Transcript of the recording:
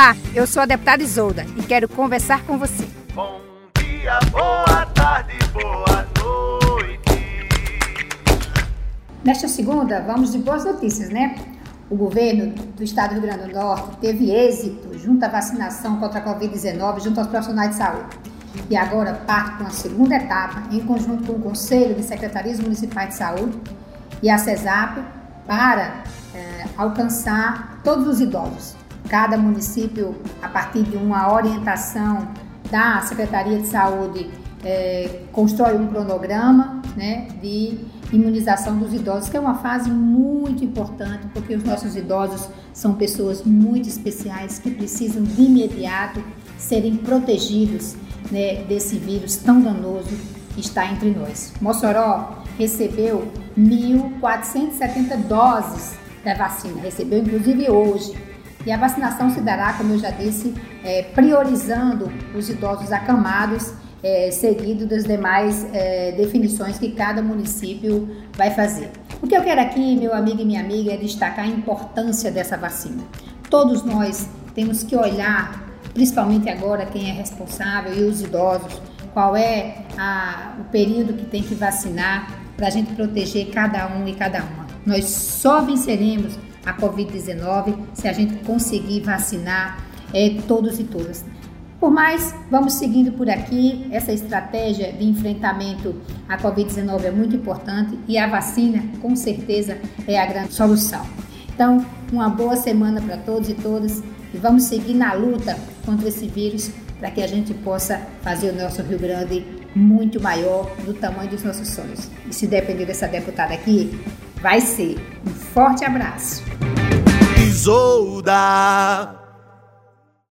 Olá, eu sou a deputada Isolda e quero conversar com você. Bom dia, boa tarde, boa noite. Nesta segunda, vamos de boas notícias, né? O governo do estado do Rio Grande do Norte teve êxito junto à vacinação contra a Covid-19 junto aos profissionais de saúde. E agora parte para uma segunda etapa, em conjunto com o Conselho de Secretarias Municipais de Saúde e a CESAP, para eh, alcançar todos os idosos. Cada município, a partir de uma orientação da Secretaria de Saúde, eh, constrói um cronograma né, de imunização dos idosos, que é uma fase muito importante, porque os nossos idosos são pessoas muito especiais que precisam de imediato serem protegidos né, desse vírus tão danoso que está entre nós. Mossoró recebeu 1.470 doses da vacina, recebeu inclusive hoje. E a vacinação se dará, como eu já disse, é, priorizando os idosos acamados é, seguido das demais é, definições que cada município vai fazer. O que eu quero aqui, meu amigo e minha amiga, é destacar a importância dessa vacina. Todos nós temos que olhar, principalmente agora quem é responsável e os idosos, qual é a, o período que tem que vacinar para a gente proteger cada um e cada uma. Nós só venceremos a Covid-19 se a gente conseguir vacinar é, todos e todas. Por mais, vamos seguindo por aqui. Essa estratégia de enfrentamento à Covid-19 é muito importante e a vacina, com certeza, é a grande solução. Então, uma boa semana para todos e todas e vamos seguir na luta contra esse vírus para que a gente possa fazer o nosso Rio Grande muito maior do tamanho dos nossos sonhos. E se depender dessa deputada aqui, vai ser. Um forte abraço. Isolda.